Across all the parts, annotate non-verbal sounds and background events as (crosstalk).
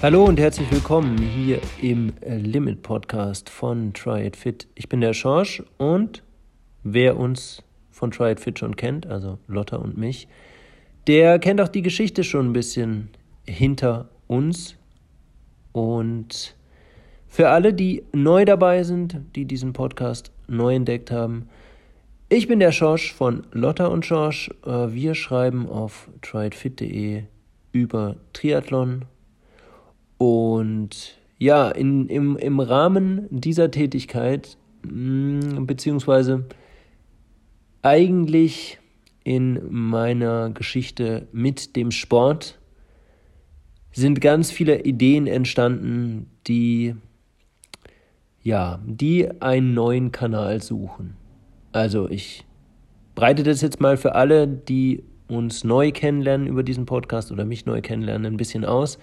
Hallo und herzlich willkommen hier im Limit Podcast von Try It Fit. Ich bin der Schorsch und wer uns von Try It Fit schon kennt, also Lotta und mich, der kennt auch die Geschichte schon ein bisschen hinter uns. Und für alle, die neu dabei sind, die diesen Podcast neu entdeckt haben, ich bin der Schorsch von Lotta und Schorsch. Äh, wir schreiben auf tryitfit.de über Triathlon und ja, in, im, im Rahmen dieser Tätigkeit, mm, beziehungsweise eigentlich in meiner Geschichte mit dem Sport, sind ganz viele Ideen entstanden, die ja, die einen neuen Kanal suchen. Also ich breite das jetzt mal für alle, die uns neu kennenlernen über diesen Podcast oder mich neu kennenlernen, ein bisschen aus.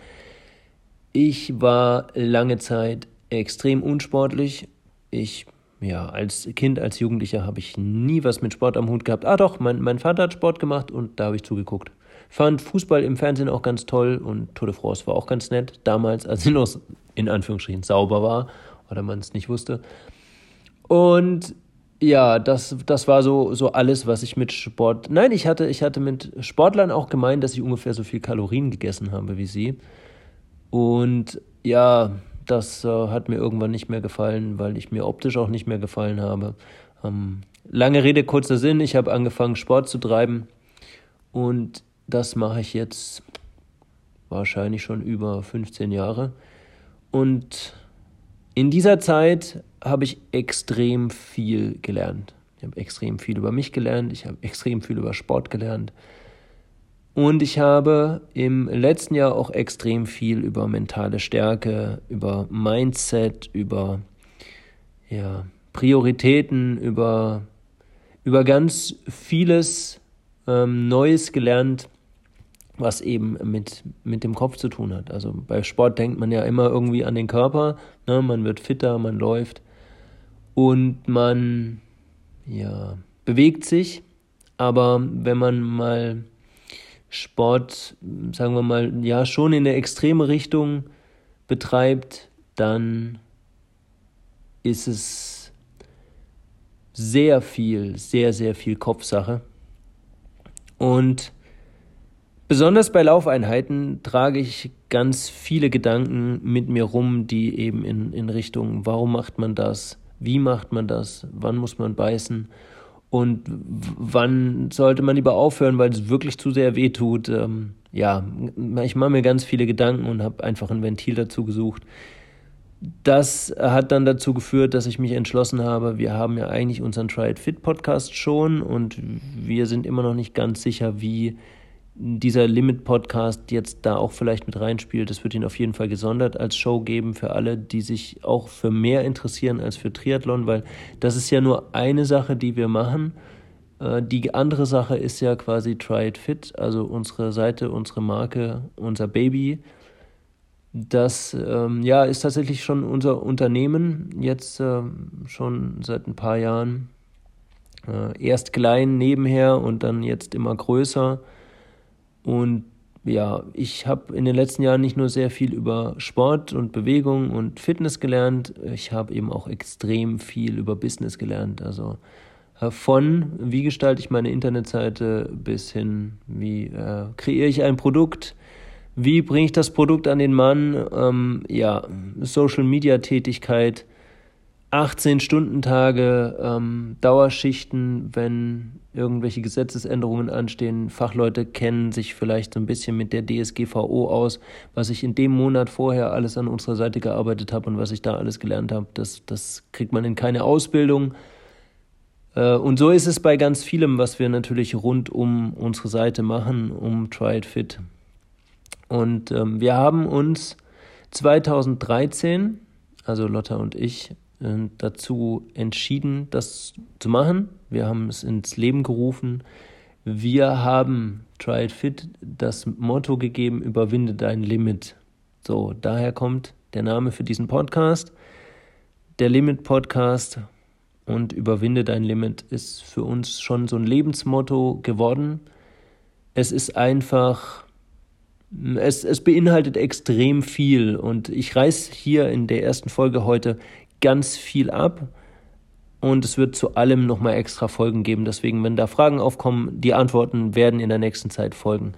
Ich war lange Zeit extrem unsportlich. Ich, ja, als Kind, als Jugendlicher habe ich nie was mit Sport am Hut gehabt. Ah doch, mein, mein Vater hat Sport gemacht und da habe ich zugeguckt. Fand Fußball im Fernsehen auch ganz toll und Tour de France war auch ganz nett. Damals, als sie noch in Anführungsstrichen sauber war oder man es nicht wusste. Und ja, das, das war so, so alles, was ich mit Sport. Nein, ich hatte, ich hatte mit Sportlern auch gemeint, dass ich ungefähr so viel Kalorien gegessen habe wie sie. Und ja, das äh, hat mir irgendwann nicht mehr gefallen, weil ich mir optisch auch nicht mehr gefallen habe. Ähm, lange Rede, kurzer Sinn, ich habe angefangen, Sport zu treiben. Und das mache ich jetzt wahrscheinlich schon über 15 Jahre. Und in dieser Zeit habe ich extrem viel gelernt. Ich habe extrem viel über mich gelernt, ich habe extrem viel über Sport gelernt. Und ich habe im letzten Jahr auch extrem viel über mentale Stärke, über Mindset, über ja, Prioritäten, über, über ganz vieles ähm, Neues gelernt, was eben mit, mit dem Kopf zu tun hat. Also bei Sport denkt man ja immer irgendwie an den Körper, ne? man wird fitter, man läuft und man ja, bewegt sich. Aber wenn man mal Sport, sagen wir mal, ja, schon in eine extreme Richtung betreibt, dann ist es sehr viel, sehr, sehr viel Kopfsache. Und besonders bei Laufeinheiten trage ich ganz viele Gedanken mit mir rum, die eben in, in Richtung, warum macht man das, wie macht man das, wann muss man beißen und wann sollte man lieber aufhören, weil es wirklich zu sehr weh tut. Ähm, ja, ich mache mir ganz viele Gedanken und habe einfach ein Ventil dazu gesucht. Das hat dann dazu geführt, dass ich mich entschlossen habe, wir haben ja eigentlich unseren Try It Fit Podcast schon und wir sind immer noch nicht ganz sicher, wie dieser Limit-Podcast jetzt da auch vielleicht mit reinspielt. Es wird ihn auf jeden Fall gesondert als Show geben für alle, die sich auch für mehr interessieren als für Triathlon, weil das ist ja nur eine Sache, die wir machen. Äh, die andere Sache ist ja quasi Try It Fit, also unsere Seite, unsere Marke, unser Baby. Das ähm, ja, ist tatsächlich schon unser Unternehmen, jetzt äh, schon seit ein paar Jahren. Äh, erst klein nebenher und dann jetzt immer größer und ja, ich habe in den letzten Jahren nicht nur sehr viel über Sport und Bewegung und Fitness gelernt, ich habe eben auch extrem viel über Business gelernt. Also äh, von wie gestalte ich meine Internetseite bis hin, wie äh, kreiere ich ein Produkt, wie bringe ich das Produkt an den Mann, ähm, ja, Social Media Tätigkeit, 18-Stunden-Tage, ähm, Dauerschichten, wenn irgendwelche Gesetzesänderungen anstehen. Fachleute kennen sich vielleicht so ein bisschen mit der DSGVO aus, was ich in dem Monat vorher alles an unserer Seite gearbeitet habe und was ich da alles gelernt habe. Das, das kriegt man in keine Ausbildung. Äh, und so ist es bei ganz vielem, was wir natürlich rund um unsere Seite machen, um Try It Fit. Und ähm, wir haben uns 2013, also Lotta und ich, dazu entschieden, das zu machen. Wir haben es ins Leben gerufen. Wir haben Try It Fit das Motto gegeben, überwinde dein Limit. So, daher kommt der Name für diesen Podcast. Der Limit Podcast und überwinde dein Limit ist für uns schon so ein Lebensmotto geworden. Es ist einfach es, es beinhaltet extrem viel und ich reiß hier in der ersten Folge heute ganz viel ab und es wird zu allem nochmal extra Folgen geben. Deswegen, wenn da Fragen aufkommen, die Antworten werden in der nächsten Zeit folgen.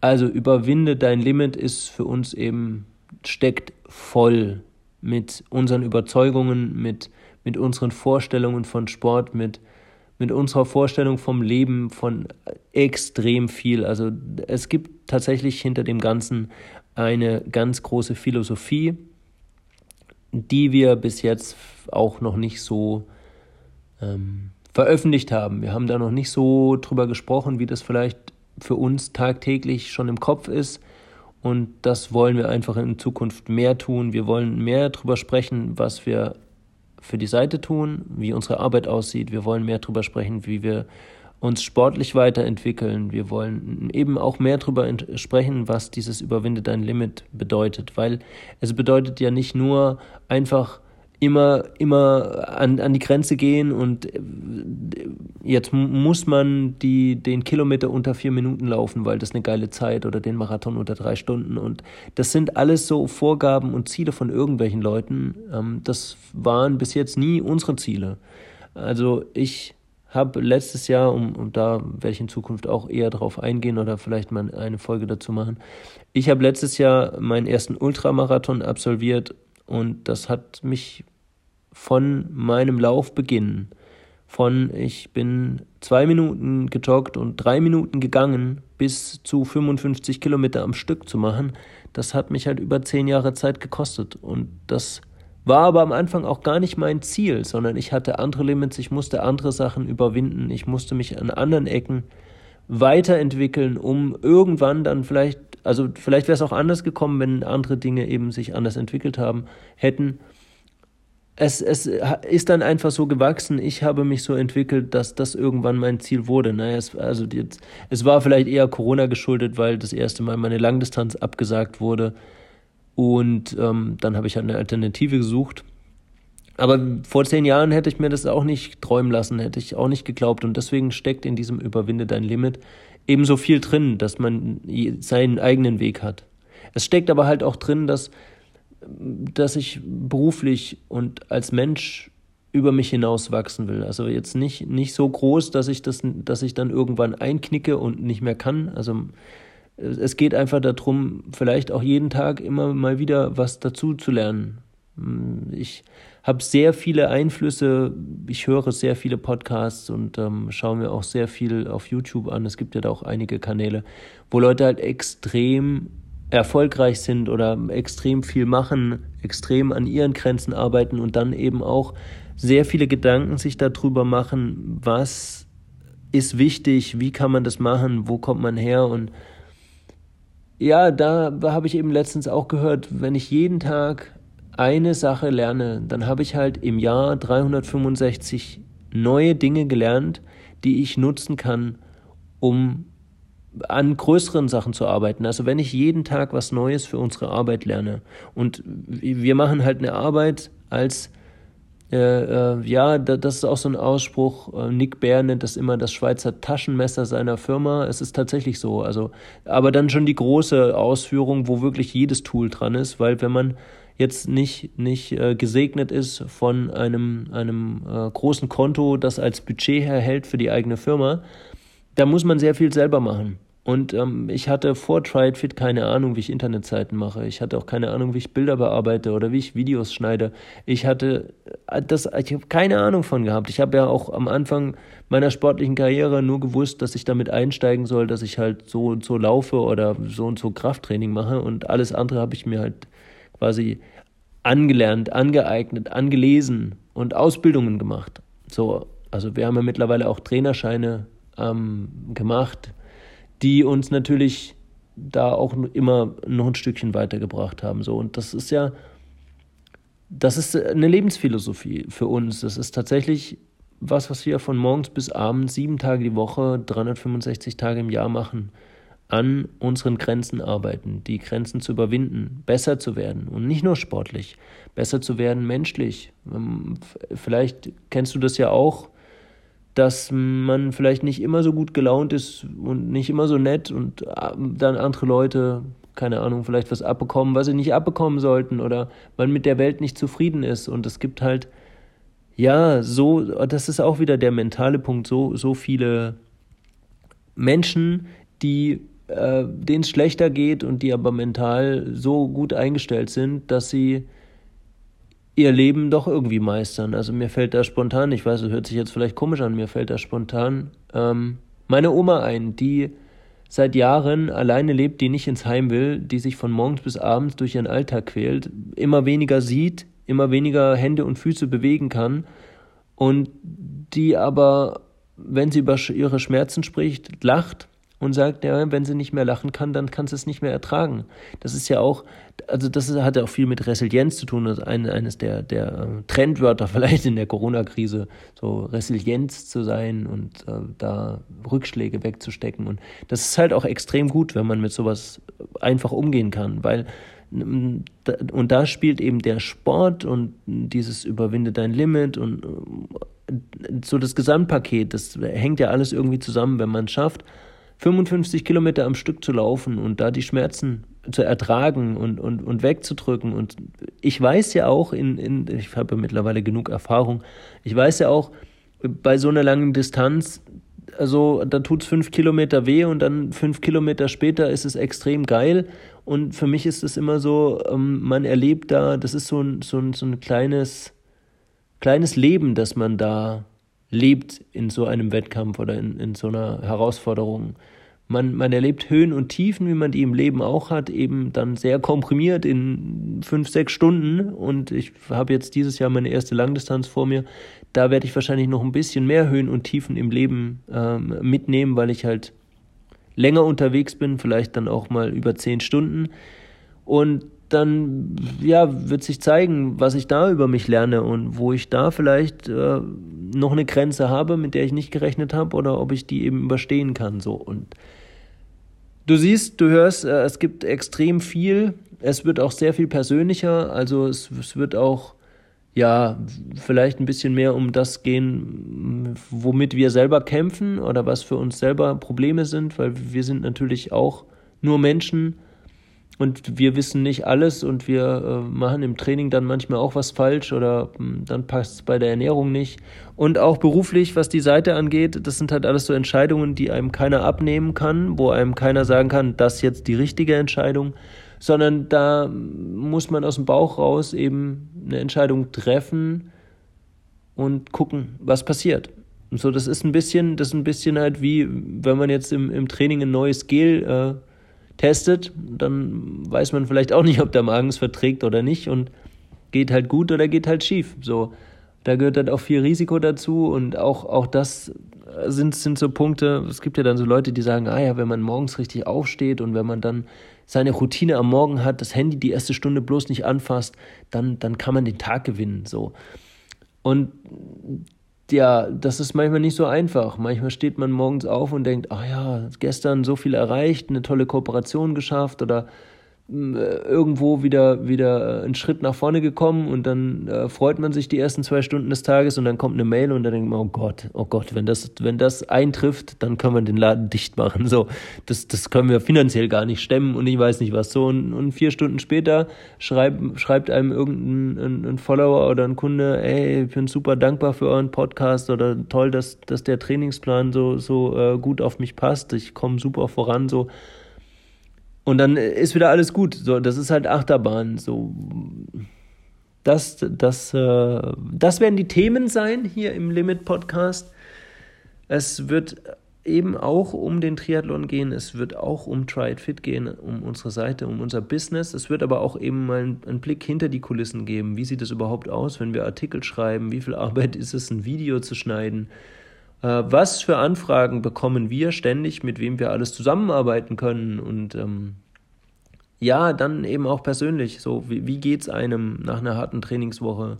Also überwinde dein Limit ist für uns eben, steckt voll mit unseren Überzeugungen, mit, mit unseren Vorstellungen von Sport, mit, mit unserer Vorstellung vom Leben, von extrem viel. Also es gibt tatsächlich hinter dem Ganzen eine ganz große Philosophie, die wir bis jetzt auch noch nicht so ähm, veröffentlicht haben. Wir haben da noch nicht so drüber gesprochen, wie das vielleicht für uns tagtäglich schon im Kopf ist. Und das wollen wir einfach in Zukunft mehr tun. Wir wollen mehr darüber sprechen, was wir für die Seite tun, wie unsere Arbeit aussieht. Wir wollen mehr darüber sprechen, wie wir uns sportlich weiterentwickeln. Wir wollen eben auch mehr darüber sprechen, was dieses Überwinde dein Limit bedeutet, weil es bedeutet ja nicht nur einfach immer, immer an, an die Grenze gehen und äh, jetzt muss man die, den Kilometer unter vier Minuten laufen, weil das eine geile Zeit oder den Marathon unter drei Stunden und das sind alles so Vorgaben und Ziele von irgendwelchen Leuten. Ähm, das waren bis jetzt nie unsere Ziele. Also ich habe letztes Jahr, und um da werde ich in Zukunft auch eher drauf eingehen oder vielleicht mal eine Folge dazu machen. Ich habe letztes Jahr meinen ersten Ultramarathon absolviert und das hat mich von meinem Laufbeginn, von ich bin zwei Minuten gejoggt und drei Minuten gegangen, bis zu 55 Kilometer am Stück zu machen, das hat mich halt über zehn Jahre Zeit gekostet. Und das war aber am Anfang auch gar nicht mein Ziel, sondern ich hatte andere Limits, ich musste andere Sachen überwinden, ich musste mich an anderen Ecken weiterentwickeln, um irgendwann dann vielleicht, also vielleicht wäre es auch anders gekommen, wenn andere Dinge eben sich anders entwickelt haben, hätten. Es, es ist dann einfach so gewachsen, ich habe mich so entwickelt, dass das irgendwann mein Ziel wurde. Naja, es, also jetzt, es war vielleicht eher Corona geschuldet, weil das erste Mal meine Langdistanz abgesagt wurde. Und ähm, dann habe ich halt eine Alternative gesucht. Aber vor zehn Jahren hätte ich mir das auch nicht träumen lassen, hätte ich auch nicht geglaubt. Und deswegen steckt in diesem Überwinde dein Limit ebenso viel drin, dass man seinen eigenen Weg hat. Es steckt aber halt auch drin, dass, dass ich beruflich und als Mensch über mich hinaus wachsen will. Also jetzt nicht, nicht so groß, dass ich das, dass ich dann irgendwann einknicke und nicht mehr kann. Also es geht einfach darum, vielleicht auch jeden Tag immer mal wieder was dazu zu lernen. Ich habe sehr viele Einflüsse, ich höre sehr viele Podcasts und ähm, schaue mir auch sehr viel auf YouTube an. Es gibt ja da auch einige Kanäle, wo Leute halt extrem erfolgreich sind oder extrem viel machen, extrem an ihren Grenzen arbeiten und dann eben auch sehr viele Gedanken sich darüber machen, was ist wichtig, wie kann man das machen, wo kommt man her und ja, da habe ich eben letztens auch gehört, wenn ich jeden Tag eine Sache lerne, dann habe ich halt im Jahr 365 neue Dinge gelernt, die ich nutzen kann, um an größeren Sachen zu arbeiten. Also wenn ich jeden Tag was Neues für unsere Arbeit lerne und wir machen halt eine Arbeit als äh, äh, ja, das ist auch so ein Ausspruch. Äh, Nick Bär nennt das immer das Schweizer Taschenmesser seiner Firma. Es ist tatsächlich so. Also, aber dann schon die große Ausführung, wo wirklich jedes Tool dran ist, weil wenn man jetzt nicht, nicht äh, gesegnet ist von einem, einem äh, großen Konto, das als Budget erhält für die eigene Firma, da muss man sehr viel selber machen. Und ähm, ich hatte vor TriedFit keine Ahnung, wie ich Internetseiten mache. Ich hatte auch keine Ahnung, wie ich Bilder bearbeite oder wie ich Videos schneide. Ich hatte äh, das, ich habe keine Ahnung von gehabt. Ich habe ja auch am Anfang meiner sportlichen Karriere nur gewusst, dass ich damit einsteigen soll, dass ich halt so und so laufe oder so und so Krafttraining mache. Und alles andere habe ich mir halt quasi angelernt, angeeignet, angelesen und Ausbildungen gemacht. So, also wir haben ja mittlerweile auch Trainerscheine ähm, gemacht die uns natürlich da auch immer noch ein Stückchen weitergebracht haben. So. Und das ist ja, das ist eine Lebensphilosophie für uns. Das ist tatsächlich was, was wir von morgens bis abends, sieben Tage die Woche, 365 Tage im Jahr machen, an unseren Grenzen arbeiten, die Grenzen zu überwinden, besser zu werden und nicht nur sportlich, besser zu werden menschlich. Ähm, vielleicht kennst du das ja auch, dass man vielleicht nicht immer so gut gelaunt ist und nicht immer so nett und äh, dann andere Leute keine Ahnung, vielleicht was abbekommen, was sie nicht abbekommen sollten oder man mit der Welt nicht zufrieden ist. Und es gibt halt, ja, so, das ist auch wieder der mentale Punkt, so, so viele Menschen, die äh, denen es schlechter geht und die aber mental so gut eingestellt sind, dass sie ihr Leben doch irgendwie meistern. Also mir fällt da spontan, ich weiß, es hört sich jetzt vielleicht komisch an, mir fällt da spontan ähm, meine Oma ein, die seit Jahren alleine lebt, die nicht ins Heim will, die sich von morgens bis abends durch ihren Alltag quält, immer weniger sieht, immer weniger Hände und Füße bewegen kann und die aber, wenn sie über ihre Schmerzen spricht, lacht und sagt, ja, wenn sie nicht mehr lachen kann, dann kann sie es nicht mehr ertragen. Das ist ja auch, also das hat ja auch viel mit Resilienz zu tun. Das ist ein, eines der, der äh, Trendwörter (laughs) vielleicht in der Corona-Krise, so Resilienz zu sein und äh, da Rückschläge wegzustecken. Und das ist halt auch extrem gut, wenn man mit sowas einfach umgehen kann, weil mm, und da spielt eben der Sport und dieses Überwinde dein Limit und äh, so das Gesamtpaket, das hängt ja alles irgendwie zusammen, wenn man es schafft, 55 Kilometer am Stück zu laufen und da die Schmerzen zu ertragen und, und, und wegzudrücken. Und ich weiß ja auch, in, in, ich habe ja mittlerweile genug Erfahrung, ich weiß ja auch, bei so einer langen Distanz, also da tut es fünf Kilometer weh und dann fünf Kilometer später ist es extrem geil. Und für mich ist es immer so, ähm, man erlebt da, das ist so ein, so ein, so ein kleines, kleines Leben, das man da lebt in so einem Wettkampf oder in, in so einer Herausforderung. Man, man erlebt Höhen und Tiefen, wie man die im Leben auch hat, eben dann sehr komprimiert in fünf, sechs Stunden. Und ich habe jetzt dieses Jahr meine erste Langdistanz vor mir. Da werde ich wahrscheinlich noch ein bisschen mehr Höhen und Tiefen im Leben ähm, mitnehmen, weil ich halt länger unterwegs bin, vielleicht dann auch mal über zehn Stunden. Und dann ja, wird sich zeigen, was ich da über mich lerne und wo ich da vielleicht äh, noch eine Grenze habe, mit der ich nicht gerechnet habe oder ob ich die eben überstehen kann. So. Und du siehst, du hörst, äh, es gibt extrem viel. Es wird auch sehr viel persönlicher. Also es, es wird auch ja, vielleicht ein bisschen mehr um das gehen, womit wir selber kämpfen oder was für uns selber Probleme sind, weil wir sind natürlich auch nur Menschen und wir wissen nicht alles und wir äh, machen im Training dann manchmal auch was falsch oder hm, dann passt es bei der Ernährung nicht. Und auch beruflich, was die Seite angeht, das sind halt alles so Entscheidungen, die einem keiner abnehmen kann, wo einem keiner sagen kann, das ist jetzt die richtige Entscheidung, sondern da muss man aus dem Bauch raus eben eine Entscheidung treffen und gucken, was passiert. Und so, das ist ein bisschen, das ist ein bisschen halt wie, wenn man jetzt im, im Training ein neues Gel äh, testet, dann weiß man vielleicht auch nicht, ob der Magen es verträgt oder nicht und geht halt gut oder geht halt schief. So, da gehört halt auch viel Risiko dazu und auch, auch das sind, sind so Punkte. Es gibt ja dann so Leute, die sagen, ah ja, wenn man morgens richtig aufsteht und wenn man dann seine Routine am Morgen hat, das Handy die erste Stunde bloß nicht anfasst, dann, dann kann man den Tag gewinnen. So. Und ja, das ist manchmal nicht so einfach. Manchmal steht man morgens auf und denkt, ach ja, gestern so viel erreicht, eine tolle Kooperation geschafft oder irgendwo wieder, wieder einen Schritt nach vorne gekommen und dann äh, freut man sich die ersten zwei Stunden des Tages und dann kommt eine Mail und dann denkt man, oh Gott, oh Gott, wenn das, wenn das eintrifft, dann können wir den Laden (laughs) dicht machen. So, das, das können wir finanziell gar nicht stemmen und ich weiß nicht was. So, und, und vier Stunden später schreibt, schreibt einem irgendein ein, ein Follower oder ein Kunde, ey, ich bin super dankbar für euren Podcast oder toll, dass, dass der Trainingsplan so, so äh, gut auf mich passt. Ich komme super voran. So, und dann ist wieder alles gut. So, das ist halt Achterbahn. So, das, das, äh, das werden die Themen sein hier im Limit Podcast. Es wird eben auch um den Triathlon gehen. Es wird auch um Try It Fit gehen, um unsere Seite, um unser Business. Es wird aber auch eben mal einen, einen Blick hinter die Kulissen geben. Wie sieht es überhaupt aus, wenn wir Artikel schreiben? Wie viel Arbeit ist es, ein Video zu schneiden? Äh, was für Anfragen bekommen wir ständig, mit wem wir alles zusammenarbeiten können und ähm, ja, dann eben auch persönlich, so wie, wie geht es einem nach einer harten Trainingswoche?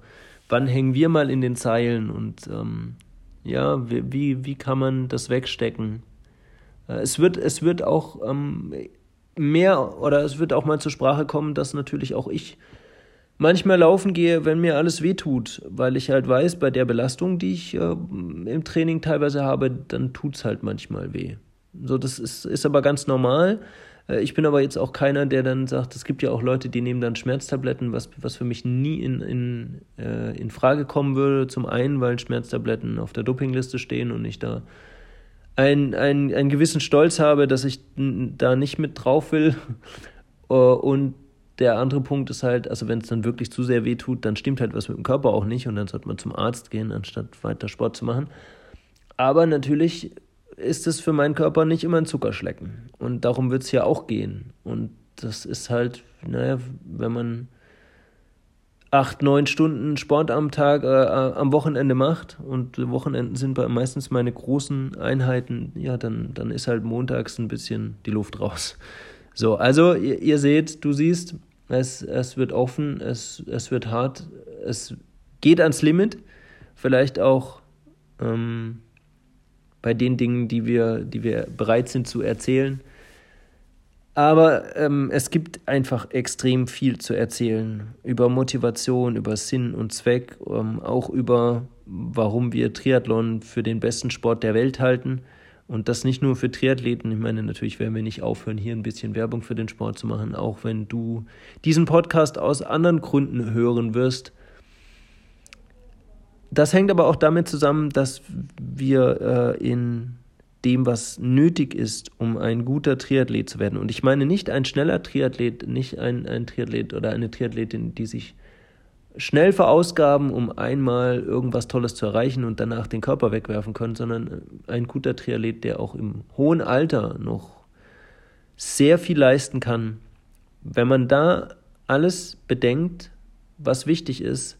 Wann hängen wir mal in den Zeilen und ähm, ja, wie, wie kann man das wegstecken? Äh, es wird, es wird auch ähm, mehr oder es wird auch mal zur Sprache kommen, dass natürlich auch ich manchmal laufen gehe, wenn mir alles wehtut, weil ich halt weiß, bei der Belastung, die ich äh, im Training teilweise habe, dann tut es halt manchmal weh. So, das ist, ist aber ganz normal. Äh, ich bin aber jetzt auch keiner, der dann sagt, es gibt ja auch Leute, die nehmen dann Schmerztabletten, was, was für mich nie in, in, äh, in Frage kommen würde. Zum einen, weil Schmerztabletten auf der Dopingliste stehen und ich da einen, einen, einen gewissen Stolz habe, dass ich da nicht mit drauf will. (laughs) Äh, und der andere Punkt ist halt, also wenn es dann wirklich zu sehr weh tut, dann stimmt halt was mit dem Körper auch nicht und dann sollte man zum Arzt gehen, anstatt weiter Sport zu machen. Aber natürlich ist es für meinen Körper nicht immer ein Zuckerschlecken. Und darum wird es ja auch gehen. Und das ist halt, naja, wenn man acht, neun Stunden Sport am Tag, äh, am Wochenende macht und Wochenenden sind bei, meistens meine großen Einheiten, ja, dann, dann ist halt montags ein bisschen die Luft raus. So, also ihr, ihr seht, du siehst, es, es wird offen, es, es wird hart, es geht ans Limit, vielleicht auch ähm, bei den Dingen, die wir, die wir bereit sind zu erzählen. Aber ähm, es gibt einfach extrem viel zu erzählen über Motivation, über Sinn und Zweck, ähm, auch über, warum wir Triathlon für den besten Sport der Welt halten. Und das nicht nur für Triathleten. Ich meine, natürlich werden wir nicht aufhören, hier ein bisschen Werbung für den Sport zu machen, auch wenn du diesen Podcast aus anderen Gründen hören wirst. Das hängt aber auch damit zusammen, dass wir äh, in dem, was nötig ist, um ein guter Triathlet zu werden. Und ich meine nicht ein schneller Triathlet, nicht ein, ein Triathlet oder eine Triathletin, die sich schnell verausgaben, um einmal irgendwas Tolles zu erreichen und danach den Körper wegwerfen können, sondern ein guter Triathlet, der auch im hohen Alter noch sehr viel leisten kann. Wenn man da alles bedenkt, was wichtig ist,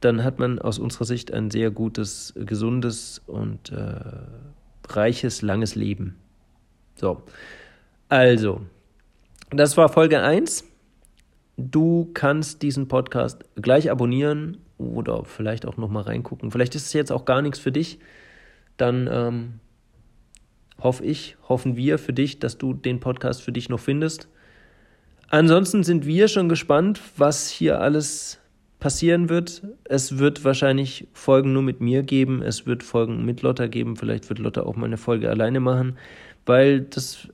dann hat man aus unserer Sicht ein sehr gutes, gesundes und äh, reiches, langes Leben. So, also, das war Folge 1. Du kannst diesen Podcast gleich abonnieren oder vielleicht auch nochmal reingucken. Vielleicht ist es jetzt auch gar nichts für dich. Dann ähm, hoffe ich, hoffen wir für dich, dass du den Podcast für dich noch findest. Ansonsten sind wir schon gespannt, was hier alles passieren wird. Es wird wahrscheinlich Folgen nur mit mir geben, es wird Folgen mit Lotta geben, vielleicht wird Lotta auch mal eine Folge alleine machen, weil das,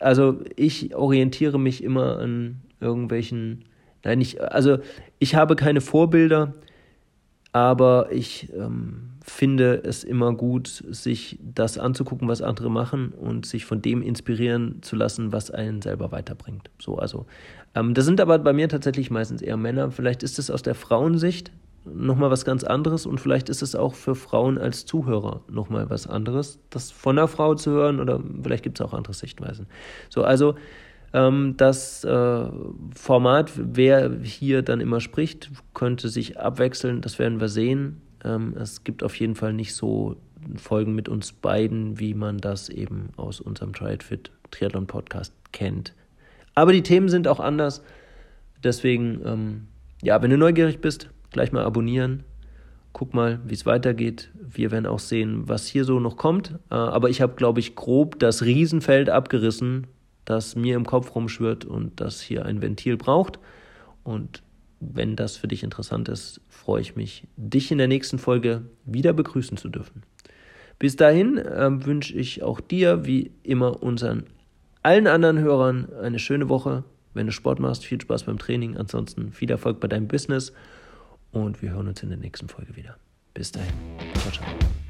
also ich orientiere mich immer an irgendwelchen, nein, ich, also ich habe keine Vorbilder, aber ich ähm, finde es immer gut, sich das anzugucken, was andere machen und sich von dem inspirieren zu lassen, was einen selber weiterbringt. So, also ähm, das sind aber bei mir tatsächlich meistens eher Männer. Vielleicht ist es aus der Frauensicht nochmal was ganz anderes und vielleicht ist es auch für Frauen als Zuhörer nochmal was anderes, das von einer Frau zu hören oder vielleicht gibt es auch andere Sichtweisen. So, also das äh, Format, wer hier dann immer spricht, könnte sich abwechseln, das werden wir sehen. Ähm, es gibt auf jeden Fall nicht so Folgen mit uns beiden, wie man das eben aus unserem It Fit Triathlon Podcast kennt. Aber die Themen sind auch anders. Deswegen, ähm, ja, wenn du neugierig bist, gleich mal abonnieren. Guck mal, wie es weitergeht. Wir werden auch sehen, was hier so noch kommt. Äh, aber ich habe, glaube ich, grob das Riesenfeld abgerissen, das mir im Kopf rumschwirrt und das hier ein Ventil braucht. Und wenn das für dich interessant ist, freue ich mich, dich in der nächsten Folge wieder begrüßen zu dürfen. Bis dahin äh, wünsche ich auch dir, wie immer, unseren allen anderen Hörern eine schöne Woche. Wenn du Sport machst, viel Spaß beim Training. Ansonsten viel Erfolg bei deinem Business. Und wir hören uns in der nächsten Folge wieder. Bis dahin. Ciao, ciao.